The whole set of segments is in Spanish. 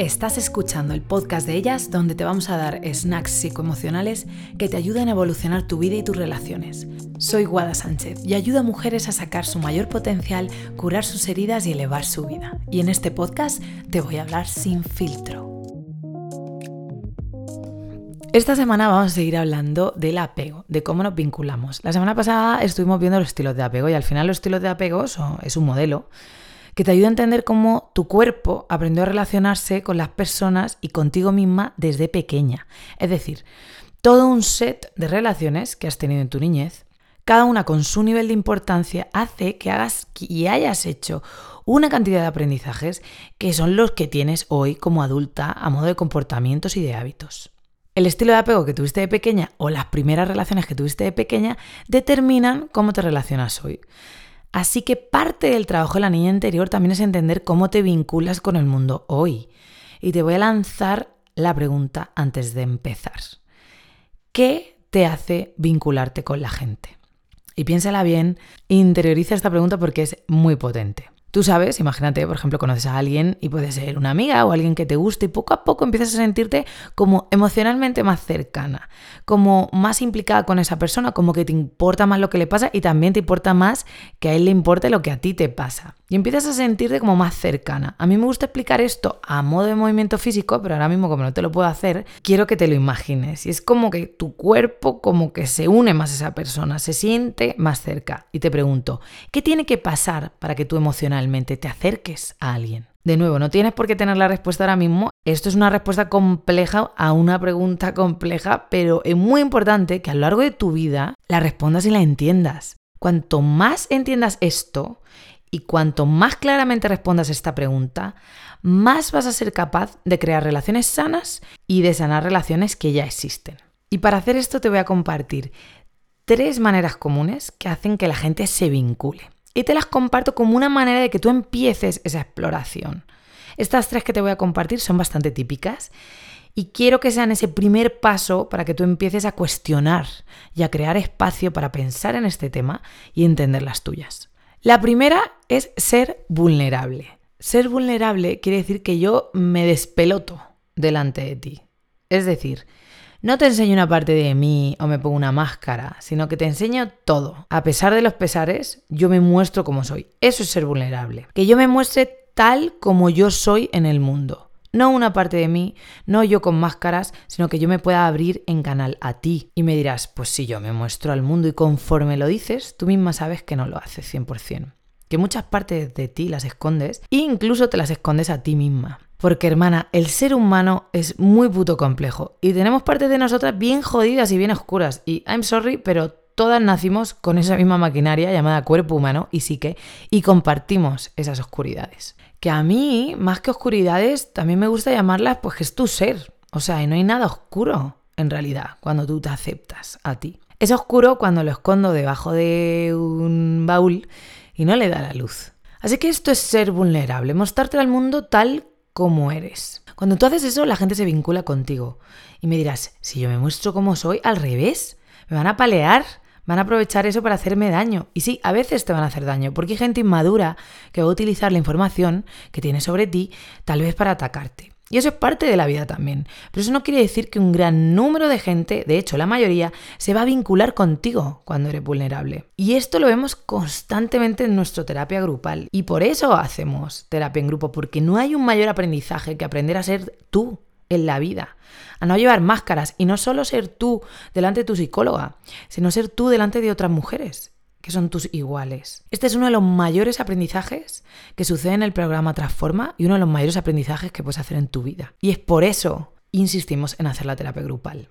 Estás escuchando el podcast de ellas donde te vamos a dar snacks psicoemocionales que te ayuden a evolucionar tu vida y tus relaciones. Soy Guada Sánchez y ayudo a mujeres a sacar su mayor potencial, curar sus heridas y elevar su vida. Y en este podcast te voy a hablar sin filtro. Esta semana vamos a seguir hablando del apego, de cómo nos vinculamos. La semana pasada estuvimos viendo los estilos de apego y al final los estilos de apego son, es un modelo que te ayuda a entender cómo tu cuerpo aprendió a relacionarse con las personas y contigo misma desde pequeña. Es decir, todo un set de relaciones que has tenido en tu niñez, cada una con su nivel de importancia, hace que hagas y hayas hecho una cantidad de aprendizajes que son los que tienes hoy como adulta a modo de comportamientos y de hábitos. El estilo de apego que tuviste de pequeña o las primeras relaciones que tuviste de pequeña determinan cómo te relacionas hoy. Así que parte del trabajo de la niña interior también es entender cómo te vinculas con el mundo hoy. Y te voy a lanzar la pregunta antes de empezar. ¿Qué te hace vincularte con la gente? Y piénsala bien, interioriza esta pregunta porque es muy potente. Tú sabes, imagínate, por ejemplo, conoces a alguien y puede ser una amiga o alguien que te guste y poco a poco empiezas a sentirte como emocionalmente más cercana, como más implicada con esa persona, como que te importa más lo que le pasa y también te importa más que a él le importe lo que a ti te pasa. Y empiezas a sentirte como más cercana. A mí me gusta explicar esto a modo de movimiento físico, pero ahora mismo como no te lo puedo hacer, quiero que te lo imagines. Y es como que tu cuerpo como que se une más a esa persona, se siente más cerca. Y te pregunto, ¿qué tiene que pasar para que tú emocionalmente te acerques a alguien? De nuevo, no tienes por qué tener la respuesta ahora mismo. Esto es una respuesta compleja a una pregunta compleja, pero es muy importante que a lo largo de tu vida la respondas y la entiendas. Cuanto más entiendas esto y cuanto más claramente respondas esta pregunta, más vas a ser capaz de crear relaciones sanas y de sanar relaciones que ya existen. Y para hacer esto te voy a compartir tres maneras comunes que hacen que la gente se vincule. Y te las comparto como una manera de que tú empieces esa exploración. Estas tres que te voy a compartir son bastante típicas y quiero que sean ese primer paso para que tú empieces a cuestionar y a crear espacio para pensar en este tema y entender las tuyas. La primera es ser vulnerable. Ser vulnerable quiere decir que yo me despeloto delante de ti. Es decir, no te enseño una parte de mí o me pongo una máscara, sino que te enseño todo. A pesar de los pesares, yo me muestro como soy. Eso es ser vulnerable. Que yo me muestre tal como yo soy en el mundo. No una parte de mí, no yo con máscaras, sino que yo me pueda abrir en canal a ti. Y me dirás, pues si yo me muestro al mundo y conforme lo dices, tú misma sabes que no lo haces 100%. Que muchas partes de ti las escondes e incluso te las escondes a ti misma. Porque hermana, el ser humano es muy puto complejo y tenemos partes de nosotras bien jodidas y bien oscuras. Y I'm sorry, pero todas nacimos con esa misma maquinaria llamada cuerpo humano y psique y compartimos esas oscuridades que a mí, más que oscuridades, también me gusta llamarlas, pues que es tu ser. O sea, no hay nada oscuro, en realidad, cuando tú te aceptas a ti. Es oscuro cuando lo escondo debajo de un baúl y no le da la luz. Así que esto es ser vulnerable, mostrarte al mundo tal Cuando tú haces eso, la gente se vincula contigo. Y me dirás, si yo me muestro como soy, al revés, me van a palear, van a aprovechar eso para hacerme daño. Y sí, a veces te van a hacer daño, porque hay gente inmadura que va a utilizar la información que tiene sobre ti tal vez para atacarte. Y eso es parte de la vida también. Pero eso no quiere decir que un gran número de gente, de hecho la mayoría, se va a vincular contigo cuando eres vulnerable. Y esto lo vemos constantemente en nuestra terapia grupal. Y por eso hacemos terapia en grupo, porque no hay un mayor aprendizaje que aprender a ser tú en la vida, a no llevar máscaras y no solo ser tú delante de tu psicóloga, sino ser tú delante de otras mujeres que son tus iguales. Este es uno de los mayores aprendizajes que sucede en el programa Transforma y uno de los mayores aprendizajes que puedes hacer en tu vida. Y es por eso insistimos en hacer la terapia grupal.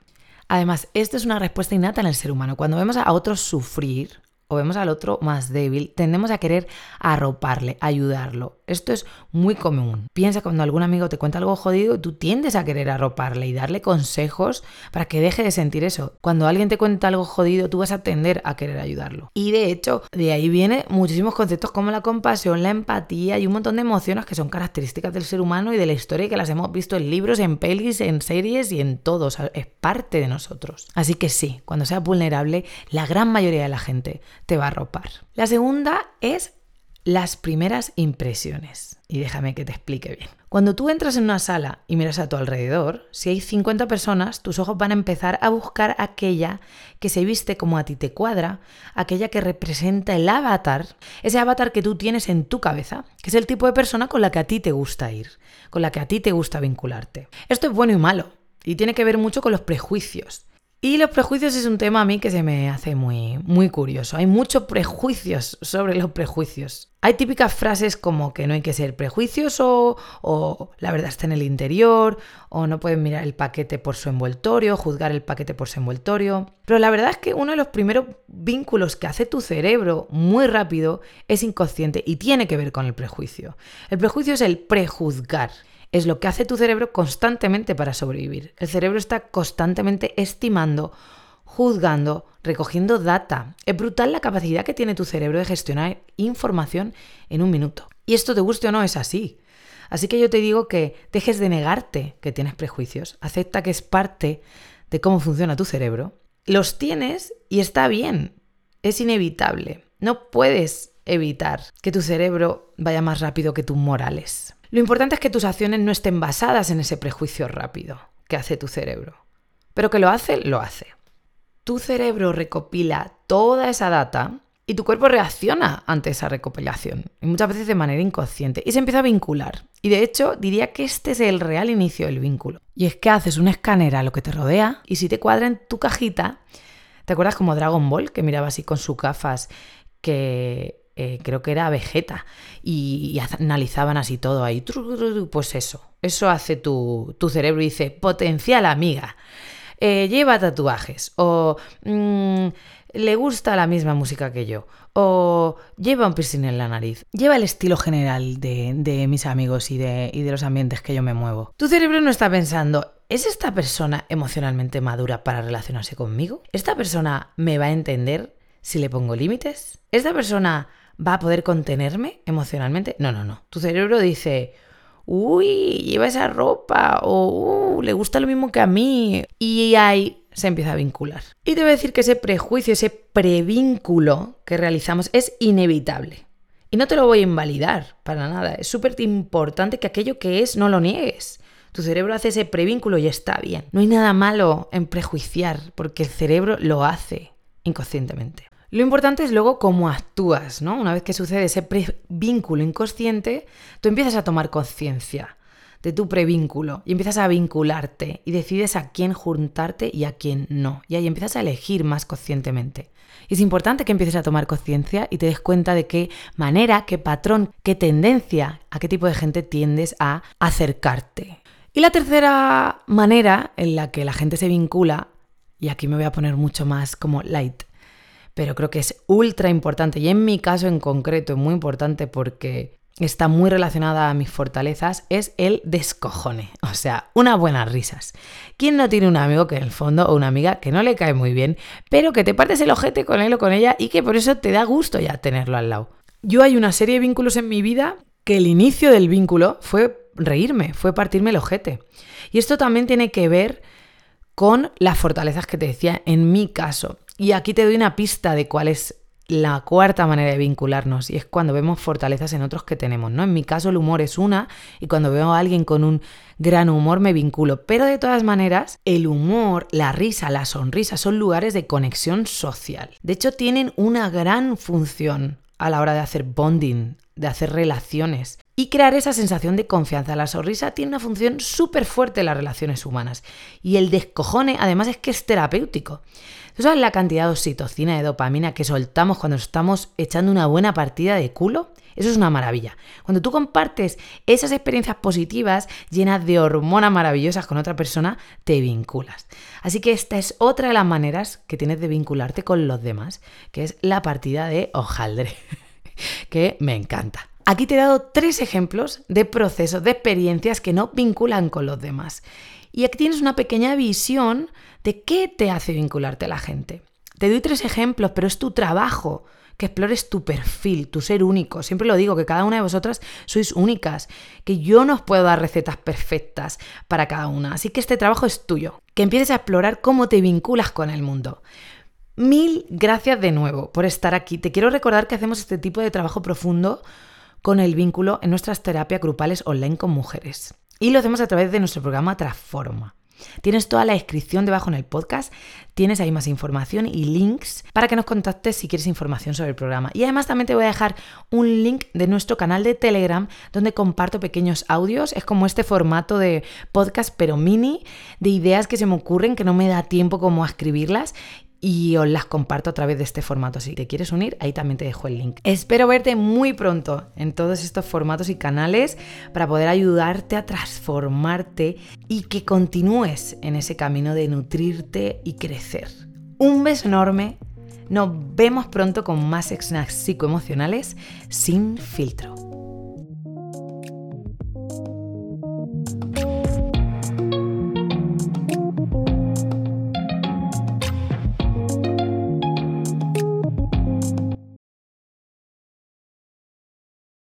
Además, esto es una respuesta innata en el ser humano. Cuando vemos a otros sufrir o vemos al otro más débil, tendemos a querer arroparle, ayudarlo. Esto es muy común. Piensa cuando algún amigo te cuenta algo jodido, tú tiendes a querer arroparle y darle consejos para que deje de sentir eso. Cuando alguien te cuenta algo jodido, tú vas a tender a querer ayudarlo. Y de hecho, de ahí viene muchísimos conceptos como la compasión, la empatía y un montón de emociones que son características del ser humano y de la historia que las hemos visto en libros, en pelis, en series y en todo. es parte de nosotros. Así que sí, cuando seas vulnerable, la gran mayoría de la gente te va a arropar. La segunda es las primeras impresiones. Y déjame que te explique bien. Cuando tú entras en una sala y miras a tu alrededor, si hay 50 personas, tus ojos van a empezar a buscar aquella que se viste como a ti te cuadra, aquella que representa el avatar, ese avatar que tú tienes en tu cabeza, que es el tipo de persona con la que a ti te gusta ir, con la que a ti te gusta vincularte. Esto es bueno y malo, y tiene que ver mucho con los prejuicios. Y los prejuicios es un tema a mí que se me hace muy, muy curioso. Hay muchos prejuicios sobre los prejuicios. Hay típicas frases como que no hay que ser prejuicioso, o la verdad está en el interior, o no pueden mirar el paquete por su envoltorio, juzgar el paquete por su envoltorio. Pero la verdad es que uno de los primeros vínculos que hace tu cerebro muy rápido es inconsciente y tiene que ver con el prejuicio. El prejuicio es el prejuzgar es lo que hace tu cerebro constantemente para sobrevivir. El cerebro está constantemente estimando, juzgando, recogiendo data. Es brutal la capacidad que tiene tu cerebro de gestionar información en un minuto. Y esto te guste o no es así. Así que yo te digo que dejes de negarte que tienes prejuicios. Acepta que es parte de cómo funciona tu cerebro. Los tienes y está bien. Es inevitable. No puedes evitar que tu cerebro vaya más rápido que tus morales. Lo importante es que tus acciones no estén basadas en ese prejuicio rápido que hace tu cerebro. Pero que lo hace, lo hace. Tu cerebro recopila toda esa data y tu cuerpo reacciona ante esa recopilación, y muchas veces de manera inconsciente, y se empieza a vincular. Y de hecho, diría que este es el real inicio del vínculo. Y es que haces un escáner a lo que te rodea, y si te cuadra en tu cajita, ¿te acuerdas como Dragon Ball, que miraba así con sus gafas, que eh, creo que era Vegeta, y, analizaban así todo ahí. Pues eso, eso hace tu, cerebro y dice, potencial amiga, eh, lleva tatuajes, o mm, le gusta la misma música que yo, o lleva un piercing en la nariz, lleva el estilo general de, mis amigos y de, y de los ambientes que yo me muevo. Tu cerebro no está pensando, ¿Es esta persona emocionalmente madura para relacionarse conmigo? ¿Esta persona me va a entender si le pongo límites? ¿Esta persona va a poder contenerme emocionalmente. No, no, no. Tu cerebro dice, uy, lleva esa ropa o uh, le gusta lo mismo que a mí. Y ahí se empieza a vincular. Y te voy a decir que ese prejuicio, ese prevínculo que realizamos es inevitable. Y no te lo voy a invalidar para nada. Es súper importante que aquello que es no lo niegues. Tu cerebro hace ese prevínculo y está bien. No hay nada malo en prejuiciar porque el cerebro lo hace inconscientemente. Lo importante es luego cómo actúas, ¿no? Una vez que sucede ese vínculo inconsciente, tú empiezas a tomar conciencia de tu prevínculo y empiezas a vincularte y decides a quién juntarte y a quién no. Y ahí empiezas a elegir más conscientemente. Y es importante que empieces a tomar conciencia y te des cuenta de qué manera, qué patrón, qué tendencia, a qué tipo de gente tiendes a acercarte. Y la tercera manera en la que la gente se vincula, y aquí me voy a poner mucho más como light, pero creo que es ultra importante y en mi caso en concreto es muy importante porque está muy relacionada a mis fortalezas, es el descojone, o sea, unas buenas risas. ¿Quién no tiene un amigo que en el fondo o una amiga que no le cae muy bien, pero que te partes el ojete con él o con ella y que por eso te da gusto ya tenerlo al lado? Yo hay una serie de vínculos en mi vida que el inicio del vínculo fue reírme, fue partirme el ojete. Y esto también tiene que ver con las fortalezas que te decía en mi caso. Y aquí te doy una pista de cuál es la cuarta manera de vincularnos y es cuando vemos fortalezas en otros que tenemos, ¿no? En mi caso el humor es una y cuando veo a alguien con un gran humor me vinculo, pero de todas maneras el humor, la risa, la sonrisa son lugares de conexión social. De hecho tienen una gran función a la hora de hacer bonding, de hacer relaciones y crear esa sensación de confianza. La sonrisa tiene una función súper fuerte en las relaciones humanas y el descojone además es que es terapéutico. ¿Tú sabes la cantidad de oxitocina, de dopamina que soltamos cuando estamos echando una buena partida de culo? Eso es una maravilla. Cuando tú compartes esas experiencias positivas llenas de hormonas maravillosas con otra persona, te vinculas. Así que esta es otra de las maneras que tienes de vincularte con los demás, que es la partida de hojaldre, que me encanta. Aquí te he dado tres ejemplos de procesos, de experiencias que no vinculan con los demás. Y aquí tienes una pequeña visión de qué te hace vincularte a la gente. Te doy tres ejemplos, pero es tu trabajo que explores tu perfil, tu ser único. Siempre lo digo, que cada una de vosotras sois únicas, que yo no os puedo dar recetas perfectas para cada una. Así que este trabajo es tuyo, que empieces a explorar cómo te vinculas con el mundo. Mil gracias de nuevo por estar aquí. Te quiero recordar que hacemos este tipo de trabajo profundo con el vínculo en nuestras terapias grupales online con mujeres. Y lo hacemos a través de nuestro programa Transforma. Tienes toda la descripción debajo en el podcast, tienes ahí más información y links para que nos contactes si quieres información sobre el programa. Y además también te voy a dejar un link de nuestro canal de Telegram donde comparto pequeños audios. Es como este formato de podcast pero mini, de ideas que se me ocurren que no me da tiempo como a escribirlas y os las comparto a través de este formato. Si te quieres unir, ahí también te dejo el link. Espero verte muy pronto en todos estos formatos y canales para poder ayudarte a transformarte y que continúes en ese camino de nutrirte y crecer. Un beso enorme. Nos vemos pronto con más snacks psicoemocionales sin filtro.